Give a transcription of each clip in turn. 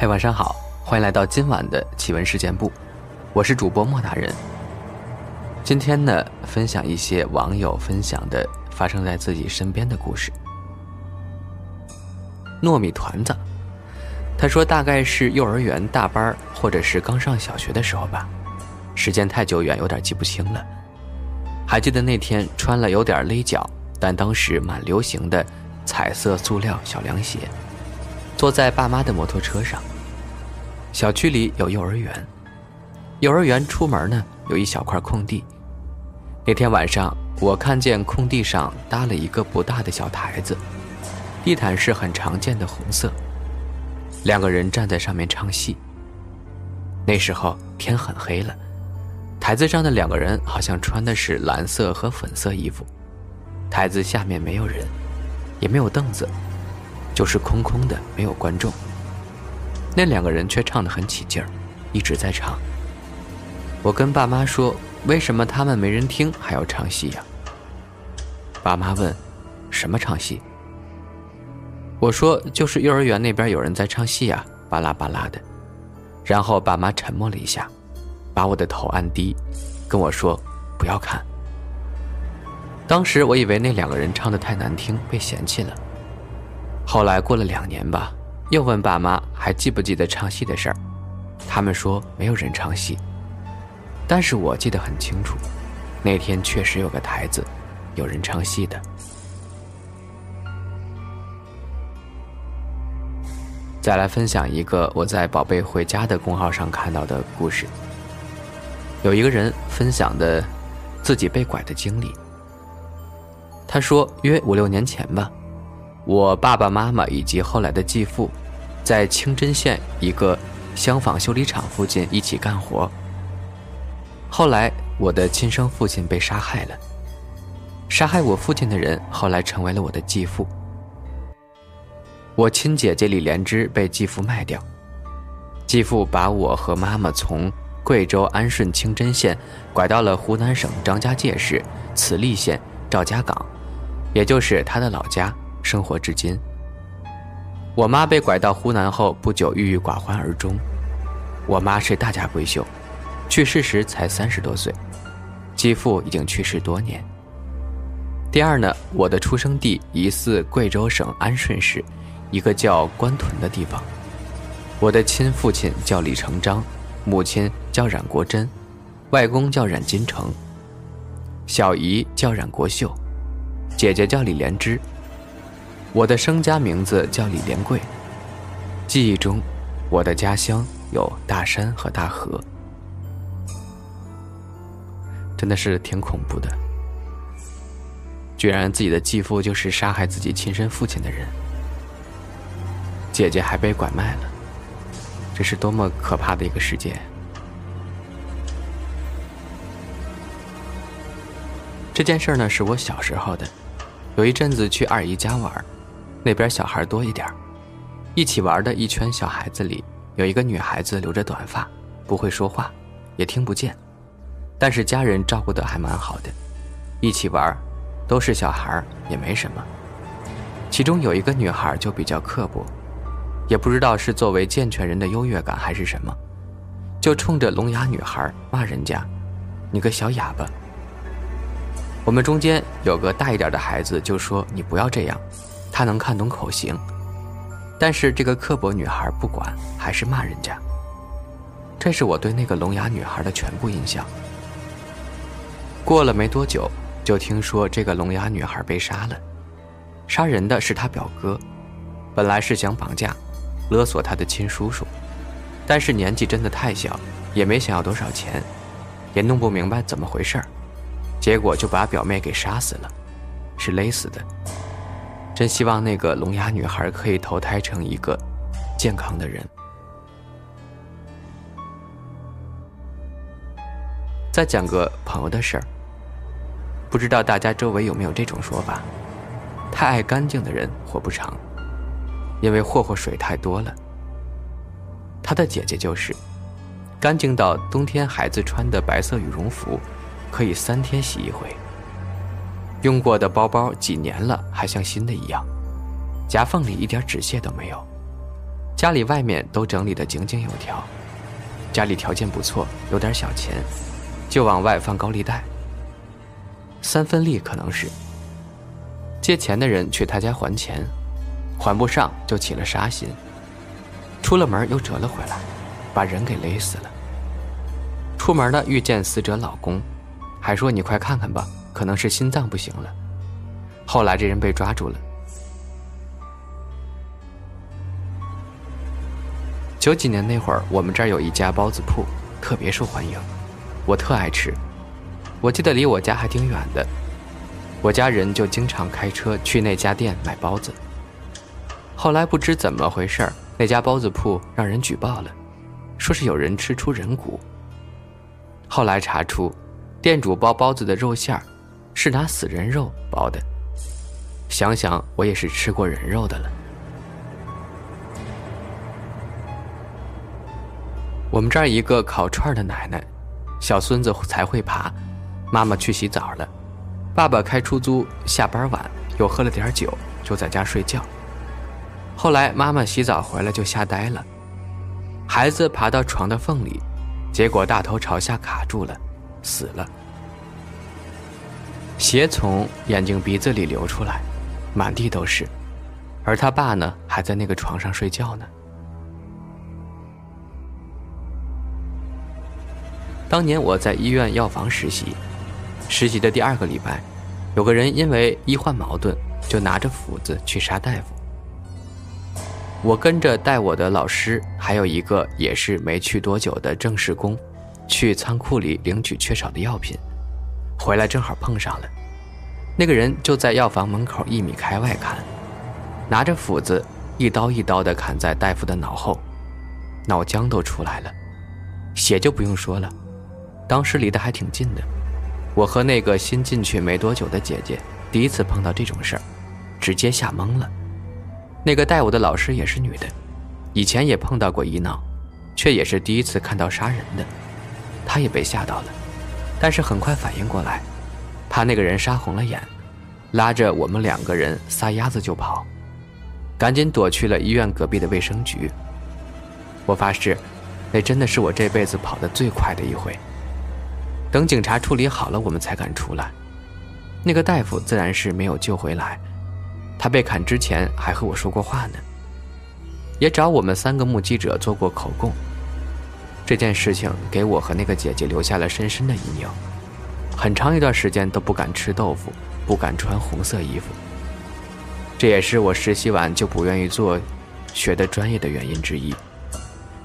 嗨，晚上好，欢迎来到今晚的奇闻事件部，我是主播莫大人。今天呢，分享一些网友分享的发生在自己身边的故事。糯米团子，他说大概是幼儿园大班或者是刚上小学的时候吧，时间太久远，有点记不清了。还记得那天穿了有点勒脚，但当时蛮流行的彩色塑料小凉鞋。坐在爸妈的摩托车上。小区里有幼儿园，幼儿园出门呢有一小块空地。那天晚上，我看见空地上搭了一个不大的小台子，地毯是很常见的红色。两个人站在上面唱戏。那时候天很黑了，台子上的两个人好像穿的是蓝色和粉色衣服。台子下面没有人，也没有凳子。就是空空的，没有观众。那两个人却唱得很起劲儿，一直在唱。我跟爸妈说：“为什么他们没人听，还要唱戏呀？”爸妈问：“什么唱戏？”我说：“就是幼儿园那边有人在唱戏呀，巴拉巴拉的。”然后爸妈沉默了一下，把我的头按低，跟我说：“不要看。”当时我以为那两个人唱的太难听，被嫌弃了。后来过了两年吧，又问爸妈还记不记得唱戏的事儿，他们说没有人唱戏，但是我记得很清楚，那天确实有个台子，有人唱戏的。再来分享一个我在“宝贝回家”的公号上看到的故事，有一个人分享的自己被拐的经历，他说约五六年前吧。我爸爸妈妈以及后来的继父，在清真县一个厢房修理厂附近一起干活。后来，我的亲生父亲被杀害了。杀害我父亲的人后来成为了我的继父。我亲姐姐李莲芝被继父卖掉，继父把我和妈妈从贵州安顺清真县拐到了湖南省张家界市慈利县赵家岗，也就是他的老家。生活至今，我妈被拐到湖南后不久郁郁寡欢而终。我妈是大家闺秀，去世时才三十多岁，继父已经去世多年。第二呢，我的出生地疑似贵州省安顺市一个叫关屯的地方。我的亲父亲叫李成章，母亲叫冉国珍，外公叫冉金成，小姨叫冉国秀，姐姐叫李莲芝。我的生家名字叫李连贵。记忆中，我的家乡有大山和大河，真的是挺恐怖的。居然自己的继父就是杀害自己亲生父亲的人，姐姐还被拐卖了，这是多么可怕的一个世界！这件事呢，是我小时候的，有一阵子去二姨家玩。那边小孩多一点一起玩的一圈小孩子里，有一个女孩子留着短发，不会说话，也听不见，但是家人照顾的还蛮好的。一起玩，都是小孩，也没什么。其中有一个女孩就比较刻薄，也不知道是作为健全人的优越感还是什么，就冲着聋哑女孩骂人家：“你个小哑巴！”我们中间有个大一点的孩子就说：“你不要这样。”他能看懂口型，但是这个刻薄女孩不管，还是骂人家。这是我对那个聋哑女孩的全部印象。过了没多久，就听说这个聋哑女孩被杀了，杀人的是他表哥，本来是想绑架、勒索他的亲叔叔，但是年纪真的太小，也没想要多少钱，也弄不明白怎么回事儿，结果就把表妹给杀死了，是勒死的。真希望那个聋哑女孩可以投胎成一个健康的人。再讲个朋友的事儿，不知道大家周围有没有这种说法：太爱干净的人活不长，因为霍霍水太多了。他的姐姐就是，干净到冬天孩子穿的白色羽绒服，可以三天洗一回。用过的包包几年了还像新的一样，夹缝里一点纸屑都没有。家里外面都整理得井井有条。家里条件不错，有点小钱，就往外放高利贷。三分利可能是。借钱的人去他家还钱，还不上就起了杀心。出了门又折了回来，把人给勒死了。出门了遇见死者老公，还说你快看看吧，可能是心脏不行了。后来这人被抓住了。九几年那会儿，我们这儿有一家包子铺，特别受欢迎，我特爱吃。我记得离我家还挺远的，我家人就经常开车去那家店买包子。后来不知怎么回事那家包子铺让人举报了，说是有人吃出人骨。后来查出，店主包包子的肉馅儿是拿死人肉包的。想想我也是吃过人肉的了。我们这儿一个烤串的奶奶，小孙子才会爬，妈妈去洗澡了，爸爸开出租，下班晚又喝了点酒，就在家睡觉。后来妈妈洗澡回来就吓呆了，孩子爬到床的缝里，结果大头朝下卡住了，死了，血从眼睛鼻子里流出来，满地都是，而他爸呢还在那个床上睡觉呢。当年我在医院药房实习，实习的第二个礼拜，有个人因为医患矛盾，就拿着斧子去杀大夫。我跟着带我的老师，还有一个也是没去多久的正式工，去仓库里领取缺少的药品，回来正好碰上了，那个人就在药房门口一米开外砍，拿着斧子一刀一刀的砍在大夫的脑后，脑浆都出来了，血就不用说了。当时离得还挺近的，我和那个新进去没多久的姐姐第一次碰到这种事儿，直接吓懵了。那个带我的老师也是女的，以前也碰到过医闹，却也是第一次看到杀人的，她也被吓到了，但是很快反应过来，怕那个人杀红了眼，拉着我们两个人撒丫子就跑，赶紧躲去了医院隔壁的卫生局。我发誓，那真的是我这辈子跑得最快的一回。等警察处理好了，我们才敢出来。那个大夫自然是没有救回来，他被砍之前还和我说过话呢，也找我们三个目击者做过口供。这件事情给我和那个姐姐留下了深深的阴影，很长一段时间都不敢吃豆腐，不敢穿红色衣服。这也是我实习完就不愿意做学的专业的原因之一。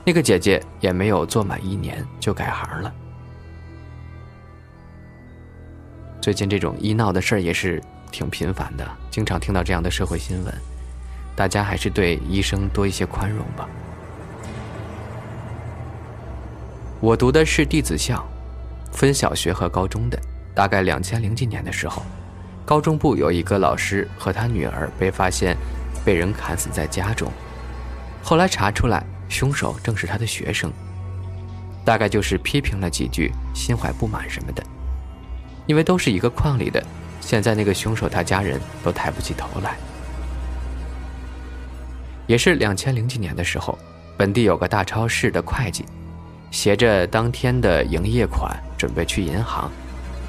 那个姐姐也没有做满一年就改行了。最近这种医闹的事儿也是挺频繁的，经常听到这样的社会新闻。大家还是对医生多一些宽容吧。我读的是弟子校，分小学和高中的。大概两千零几年的时候，高中部有一个老师和他女儿被发现被人砍死在家中，后来查出来凶手正是他的学生。大概就是批评了几句，心怀不满什么的。因为都是一个矿里的，现在那个凶手他家人都抬不起头来。也是两千零几年的时候，本地有个大超市的会计，携着当天的营业款准备去银行，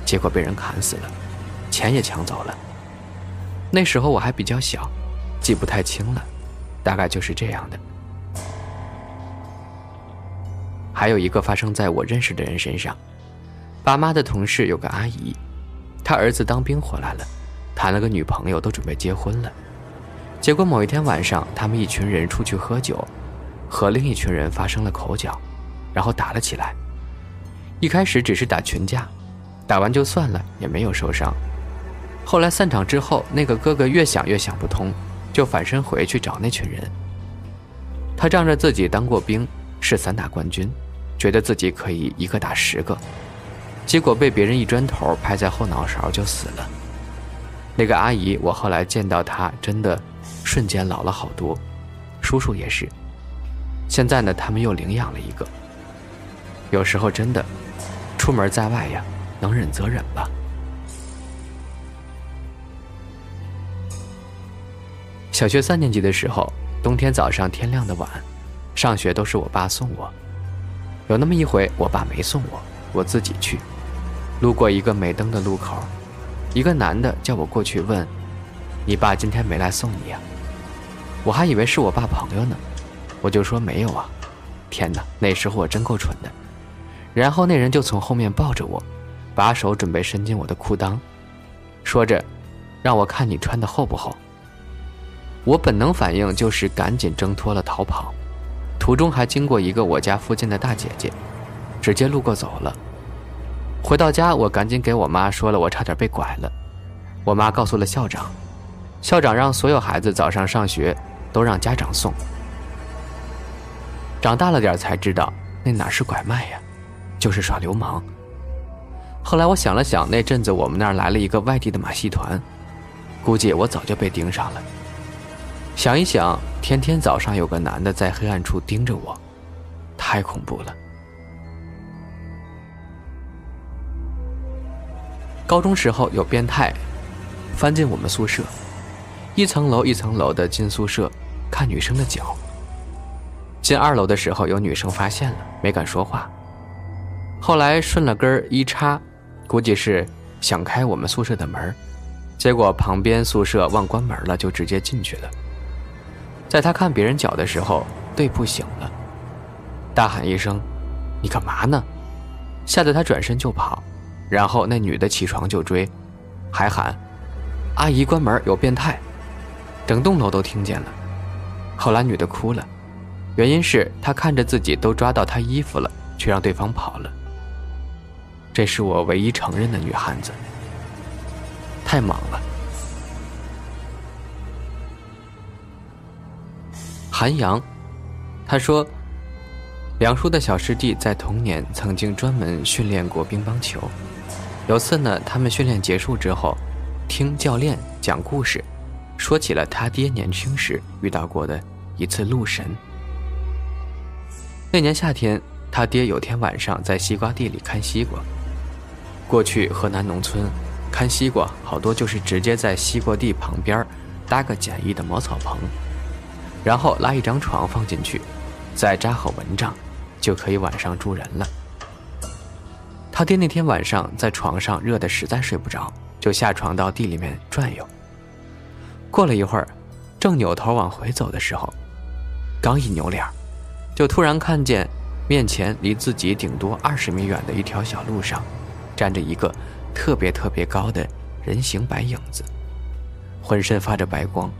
结果被人砍死了，钱也抢走了。那时候我还比较小，记不太清了，大概就是这样的。还有一个发生在我认识的人身上。爸妈的同事有个阿姨，她儿子当兵回来了，谈了个女朋友，都准备结婚了。结果某一天晚上，他们一群人出去喝酒，和另一群人发生了口角，然后打了起来。一开始只是打群架，打完就算了，也没有受伤。后来散场之后，那个哥哥越想越想不通，就反身回去找那群人。他仗着自己当过兵，是散打冠军，觉得自己可以一个打十个。结果被别人一砖头拍在后脑勺就死了。那个阿姨，我后来见到她，真的瞬间老了好多。叔叔也是。现在呢，他们又领养了一个。有时候真的，出门在外呀，能忍则忍吧。小学三年级的时候，冬天早上天亮的晚，上学都是我爸送我。有那么一回，我爸没送我，我自己去。路过一个没灯的路口，一个男的叫我过去问：“你爸今天没来送你呀？”我还以为是我爸朋友呢，我就说没有啊。天哪，那时候我真够蠢的。然后那人就从后面抱着我，把手准备伸进我的裤裆，说着：“让我看你穿的厚不厚。”我本能反应就是赶紧挣脱了逃跑。途中还经过一个我家附近的大姐姐，直接路过走了。回到家，我赶紧给我妈说了，我差点被拐了。我妈告诉了校长，校长让所有孩子早上上学都让家长送。长大了点才知道，那哪是拐卖呀，就是耍流氓。后来我想了想，那阵子我们那儿来了一个外地的马戏团，估计我早就被盯上了。想一想，天天早上有个男的在黑暗处盯着我，太恐怖了。高中时候有变态翻进我们宿舍，一层楼一层楼的进宿舍看女生的脚。进二楼的时候有女生发现了，没敢说话。后来顺了根一插，估计是想开我们宿舍的门，结果旁边宿舍忘关门了，就直接进去了。在他看别人脚的时候，对铺醒了，大喊一声：“你干嘛呢？”吓得他转身就跑，然后那女的起床就追，还喊：“阿姨关门，有变态！”整栋楼都听见了。后来女的哭了，原因是她看着自己都抓到她衣服了，却让对方跑了。这是我唯一承认的女汉子，太忙了。韩阳，他说：“梁叔的小师弟在童年曾经专门训练过乒乓球。有次呢，他们训练结束之后，听教练讲故事，说起了他爹年轻时遇到过的一次路神。那年夏天，他爹有天晚上在西瓜地里看西瓜。过去河南农村看西瓜，好多就是直接在西瓜地旁边搭个简易的茅草棚。”然后拉一张床放进去，再扎好蚊帐，就可以晚上住人了。他爹那天晚上在床上热得实在睡不着，就下床到地里面转悠。过了一会儿，正扭头往回走的时候，刚一扭脸，就突然看见面前离自己顶多二十米远的一条小路上，站着一个特别特别高的人形白影子，浑身发着白光。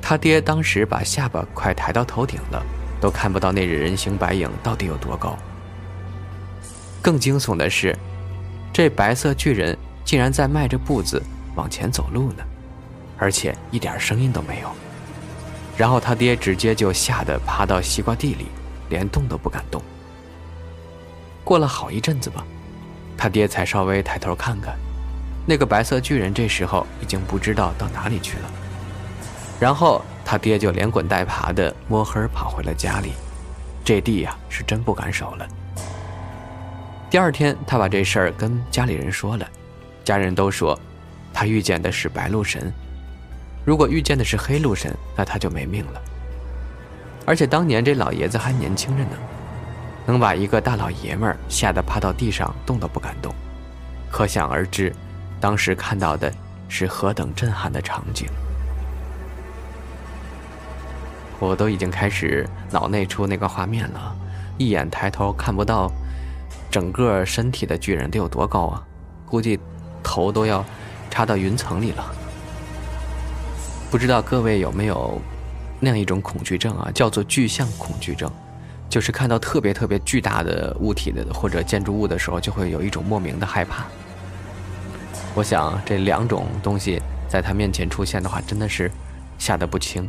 他爹当时把下巴快抬到头顶了，都看不到那人形白影到底有多高。更惊悚的是，这白色巨人竟然在迈着步子往前走路呢，而且一点声音都没有。然后他爹直接就吓得趴到西瓜地里，连动都不敢动。过了好一阵子吧，他爹才稍微抬头看看，那个白色巨人这时候已经不知道到哪里去了。然后他爹就连滚带爬的摸黑跑回了家里，这地呀是真不敢守了。第二天，他把这事儿跟家里人说了，家人都说，他遇见的是白鹿神，如果遇见的是黑鹿神，那他就没命了。而且当年这老爷子还年轻着呢，能把一个大老爷们儿吓得趴到地上动都不敢动，可想而知，当时看到的是何等震撼的场景。我都已经开始脑内出那个画面了，一眼抬头看不到整个身体的巨人得有多高啊？估计头都要插到云层里了。不知道各位有没有那样一种恐惧症啊？叫做具象恐惧症，就是看到特别特别巨大的物体的或者建筑物的时候，就会有一种莫名的害怕。我想这两种东西在他面前出现的话，真的是吓得不轻。